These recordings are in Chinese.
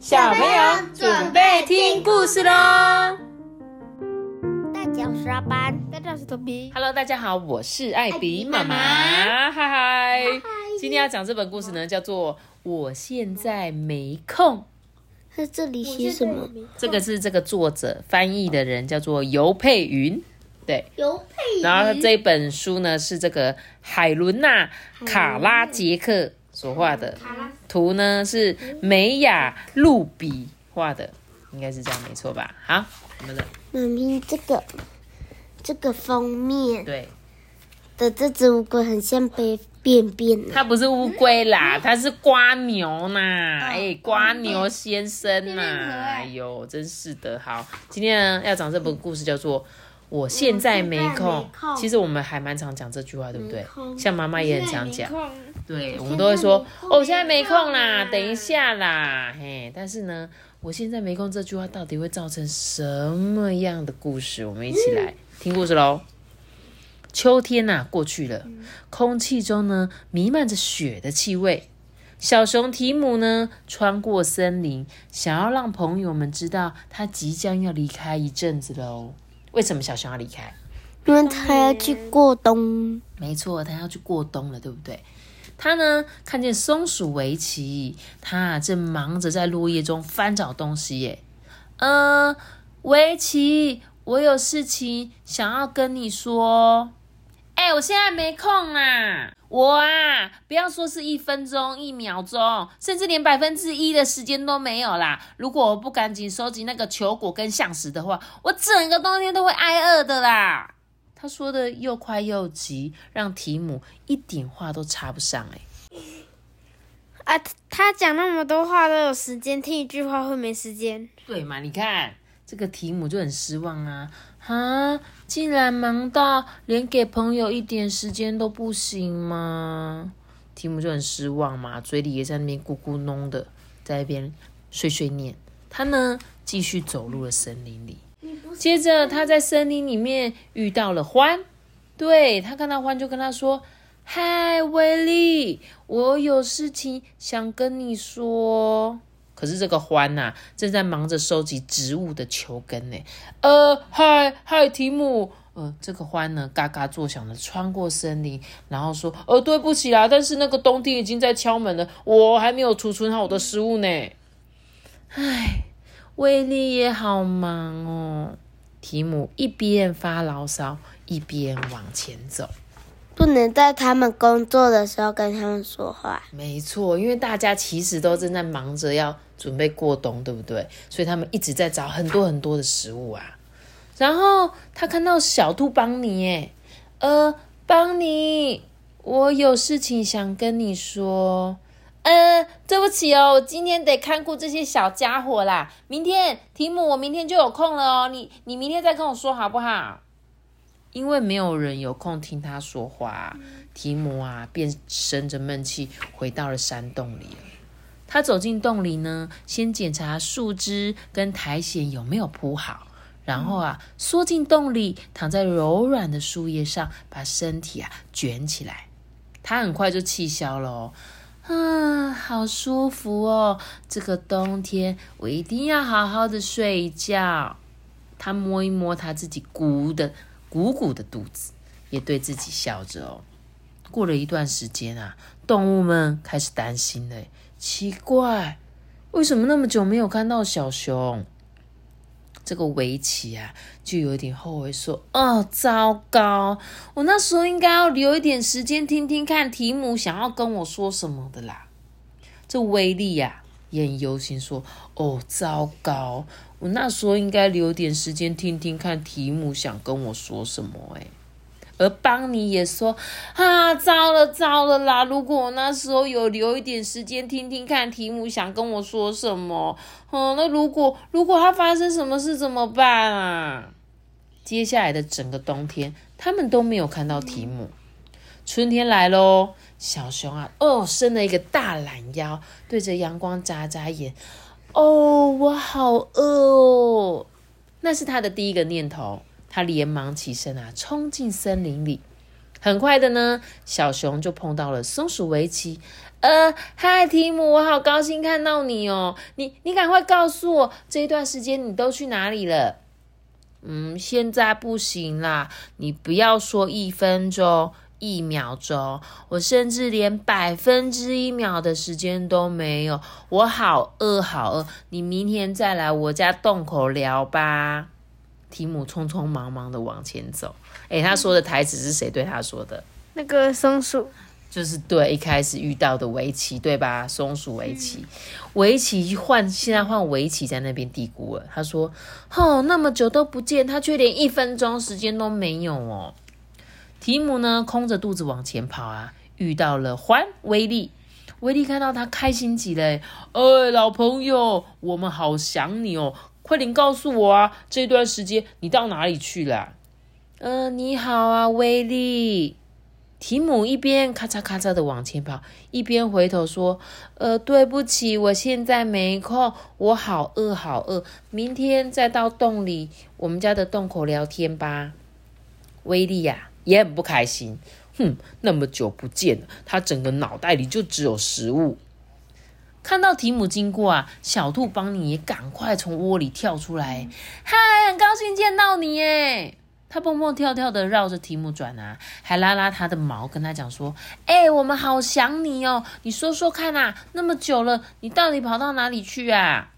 小朋友准备听故事喽！大家好，我是阿班。大家好，我是托比。Hello，大家好，我是艾比妈妈，嗨嗨！今天要讲这本故事呢，叫做《我现在没空》。那这里写什么？这个是这个作者翻译的人叫做尤佩云，对。尤佩云然后这本书呢是这个海伦娜卡拉杰克所画的，图呢是美雅露比画的，应该是这样没错吧？好，我们的妈咪，这个这个封面对，的这只乌龟很像被便便的。它不是乌龟啦，它是瓜牛呐，哎、瓜牛先生呐，哎呦，真是的。好，今天呢要讲这本故事叫做。我现在没空其实我们还蛮常讲这句话，对不对？像妈妈也很常讲，空对，我们都会说哦，我现在没空啦，等一下啦，嘿。但是呢，我现在没空这句话到底会造成什么样的故事？我们一起来听故事喽。秋天呐、过去了，空气中呢弥漫着雪的气味。小熊提姆呢穿过森林，想要让朋友们知道他即将要离开一阵子喽。为什么小熊要离开？因为他要去过冬。没错，他要去过冬了，对不对？他呢看见松鼠围棋，他正忙着在落叶中翻找东西耶。嗯、围棋，我有事情想要跟你说。哎、我现在没空啦。我啊，不要说是一分钟、一秒钟，甚至连百分之一的时间都没有啦。如果我不赶紧收集那个球果跟橡石的话，我整个冬天都会挨饿的啦。他说的又快又急，让提姆一点话都插不上、哎，啊！他讲那么多话都有时间，听一句话会没时间。对嘛？你看这个提姆就很失望啊！啊，竟然忙到连给朋友一点时间都不行吗？提姆就很失望嘛，嘴里也在那边咕咕哝的，在那边碎碎念。他呢，继续走入了森林里。接着，他在森林里面遇到了獾，对他看到獾就跟他说：“嗨，威利，我有事情想跟你说。”可是这个獾呐、正在忙着收集植物的球根呢。呃，嗨嗨，提姆，呃，这个獾呢，嘎嘎作响的穿过森林，然后说：“呃，对不起啦，但是那个冬天已经在敲门了，我还没有储存好我的食物呢。”唉，威力也好忙哦。提姆一边发牢骚，一边往前走。不能在他们工作的时候跟他们说话。没错，因为大家其实都正在忙着要准备过冬，对不对？所以他们一直在找很多很多的食物啊。然后他看到小兔邦尼，耶，呃，邦尼，我有事情想跟你说。呃，对不起哦，我今天得看顾这些小家伙啦。明天，提姆，我明天就有空了哦。你你明天再跟我说好不好？因为没有人有空听他说话，提姆啊便生着闷气回到了山洞里了。他走进洞里呢，先检查树枝跟苔藓有没有铺好，然后啊缩进洞里，躺在柔软的树叶上，把身体啊卷起来。他很快就气消了哦。啊，好舒服哦！这个冬天我一定要好好的睡一觉。他摸一摸他自己鼓的鼓鼓的肚子，也对自己笑着哦。过了一段时间啊，动物们开始担心了。奇怪，为什么那么久没有看到小熊？这个围棋啊，就有点后悔，说：“哦，糟糕，我那时候应该要留一点时间听听看提姆想要跟我说什么的啦。”这威力呀、也很忧心，说：“哦，糟糕，我那时候应该留点时间听听看提姆想跟我说什么。”哎，而邦尼也说：“啊，糟了糟了啦！如果我那时候有留一点时间听听看提姆想跟我说什么，嗯，那如果如果他发生什么事怎么办啊？”接下来的整个冬天，他们都没有看到提姆。春天来喽，小熊啊，哦，伸了一个大懒腰，对着阳光眨眨眼。哦，我好饿哦！那是他的第一个念头。他连忙起身啊，冲进森林里。很快的呢，小熊就碰到了松鼠围棋。呃，嗨，提姆，我好高兴看到你哦。你你赶快告诉我，这一段时间你都去哪里了？嗯，现在不行啦，你不要说一分钟、一秒钟，我甚至连百分之一秒的时间都没有。我好饿，好饿。你明天再来我家洞口聊吧。提姆匆匆忙忙的往前走。诶，他说的台词是谁对他说的？那个松鼠，就是对一开始遇到的围棋，对吧？松鼠围棋，围棋换现在换围棋在那边嘀咕了。他说：“哦，那么久都不见，他却连一分钟时间都没有哦。”提姆呢，空着肚子往前跑啊，遇到了欢威利。威利看到他开心极了，哎，老朋友，我们好想你哦，快点告诉我啊，这段时间你到哪里去了？嗯，你好啊，威利。提姆一边咔嚓咔嚓的往前跑，一边回头说：“呃，对不起，我现在没空，我好饿，好饿，明天再到洞里我们家的洞口聊天吧。”威利呀，也很不开心，哼，那么久不见了，他整个脑袋里就只有食物。看到提姆经过啊，小兔邦尼也赶快从窝里跳出来，嗨，很高兴见到你耶！他蹦蹦跳跳的绕着提姆转啊，还拉拉他的毛，跟他讲说：“哎，我们好想你哦，你说说看啊，那么久了，你到底跑到哪里去啊？”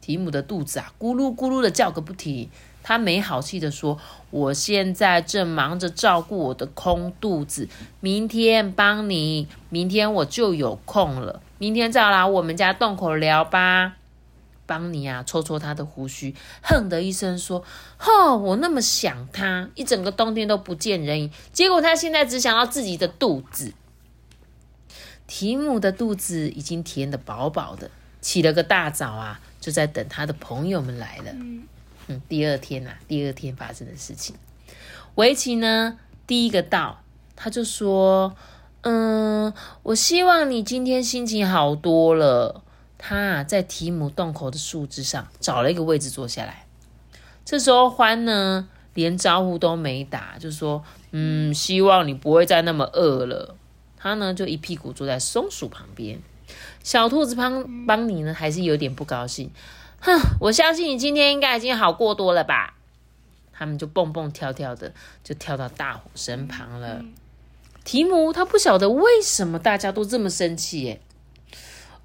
提姆的肚子啊，咕噜咕噜的叫个不停。他没好气的说：“我现在正忙着照顾我的空肚子，明天帮你，明天我就有空了，明天再来我们家洞口聊吧。”邦尼啊，搓搓他的胡须，哼的一声说：“吼，我那么想他，一整个冬天都不见人影，结果他现在只想要自己的肚子。”提姆的肚子已经填得饱饱的，起了个大早啊，就在等他的朋友们来了。嗯，第二天呐，第二天发生的事情，围棋呢，第一个到，他就说：“嗯，我希望你今天心情好多了。”他啊，在提姆洞口的树枝上找了一个位置坐下来。这时候，欢呢连招呼都没打，就说：“嗯，希望你不会再那么饿了。”他呢就一屁股坐在松鼠旁边。小兔子帮帮你呢，还是有点不高兴。哼，我相信你今天应该已经好过多了吧？他们就蹦蹦跳跳的，就跳到大虎身旁了。提姆他不晓得为什么大家都这么生气，耶。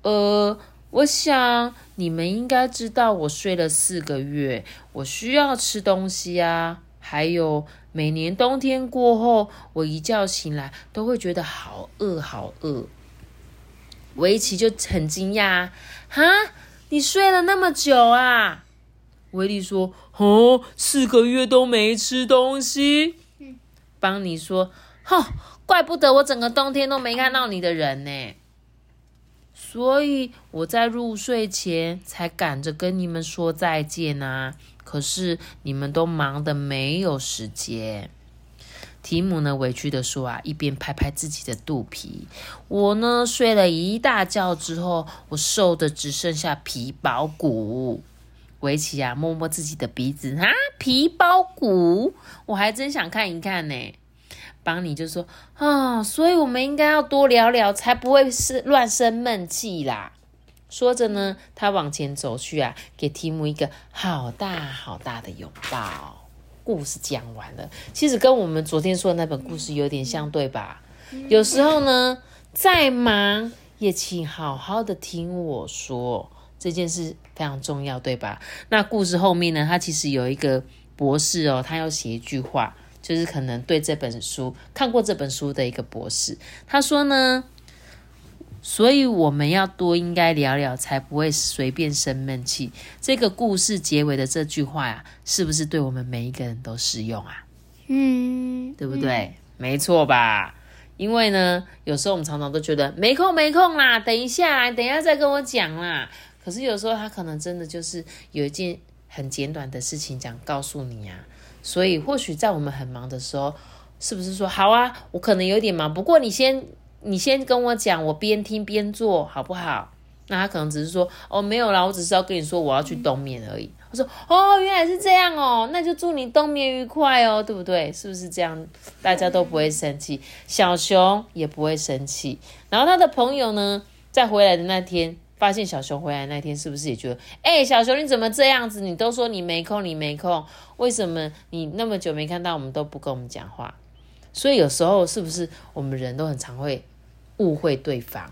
呃。我想你们应该知道，我睡了四个月，我需要吃东西啊。还有每年冬天过后，我一觉醒来都会觉得好饿，好饿。维奇就很惊讶，哈，你睡了那么久啊？维利说：“哦，四个月都没吃东西。”邦尼说：“哼，怪不得我整个冬天都没看到你的人呢。”所以我在入睡前才赶着跟你们说再见啊！可是你们都忙得没有时间。提姆呢委屈的说啊，一边拍拍自己的肚皮。我呢睡了一大觉之后，我瘦的只剩下皮包骨。维奇啊摸摸自己的鼻子啊，皮包骨，我还真想看一看呢。帮你就说：“啊，所以我们应该要多聊聊，才不会是乱生闷气啦。”说着呢，他往前走去啊，给提姆一个好大好大的拥抱。故事讲完了，其实跟我们昨天说的那本故事有点相，对吧？有时候呢，再忙也请好好的听我说，这件事非常重要，对吧？那故事后面呢，他其实有一个博士哦，他要写一句话。就是可能对这本书看过这本书的一个博士，他说呢，所以我们要多应该聊聊，才不会随便生闷气。这个故事结尾的这句话呀，是不是对我们每一个人都适用啊？嗯，对不对？没错吧？因为呢，有时候我们常常都觉得没空没空啦，等一下，等一下再跟我讲啦。可是有时候他可能真的就是有一件很简短的事情想告诉你啊。所以，或许在我们很忙的时候，是不是说好啊？我可能有点忙，不过你先，你先跟我讲，我边听边做好不好？那他可能只是说，哦，没有啦，我只是要跟你说我要去冬眠而已。他说：“哦，原来是这样哦，那就祝你冬眠愉快哦，对不对？是不是这样？大家都不会生气，小熊也不会生气。然后他的朋友呢，在回来的那天，发现小熊回来那天，是不是也觉得，哎，小熊你怎么这样子？你都说你没空，你没空，为什么你那么久没看到我们都不跟我们讲话？所以有时候是不是我们人都很常会误会对方？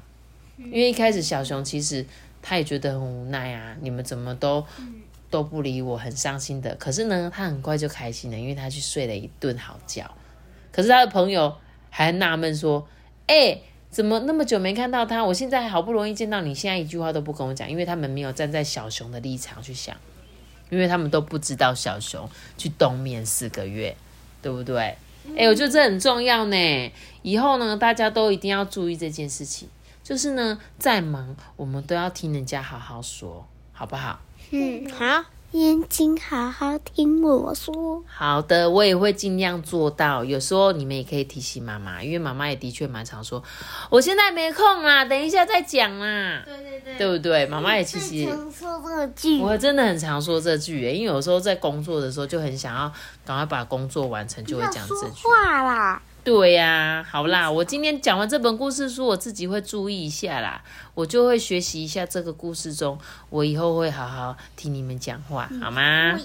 因为一开始小熊其实他也觉得很无奈啊，你们怎么都都不理我，很伤心的。可是呢，他很快就开心了，因为他去睡了一顿好觉。可是他的朋友还纳闷说：“哎、怎么那么久没看到他？我现在好不容易见到你，现在一句话都不跟我讲，因为他们没有站在小熊的立场去想，因为他们都不知道小熊去冬眠四个月，对不对？哎、我觉得这很重要呢。以后呢，大家都一定要注意这件事情。就是呢，再忙我们都要听人家好好说，好不好？嗯，好，眼睛好好听我说。好的，我也会尽量做到。有时候你们也可以提醒妈妈，因为妈妈也的确蛮常说，我现在没空啦，等一下再讲啦，对对对对不对？妈妈也其实常说这句，我真的很常说这句耶，因为有时候在工作的时候就很想要赶快把工作完成，就会讲这句。话啦。对呀、好啦，我今天讲完这本故事书，我自己会注意一下啦，我就会学习一下这个故事中，我以后会好好听你们讲话，好吗？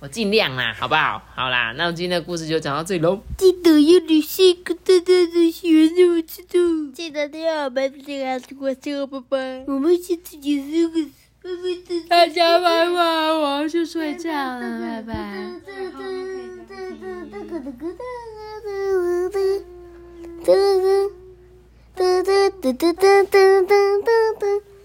我尽量啦，好不好？好啦，那我今天的故事就讲到这里喽。记得要留下一个大大的喜欢让我知道。记得订阅我们这个我这个拜拜。我们下次也是个拜拜大家拜拜，我要去睡觉了，拜拜。噔噔噔噔噔噔噔噔噔。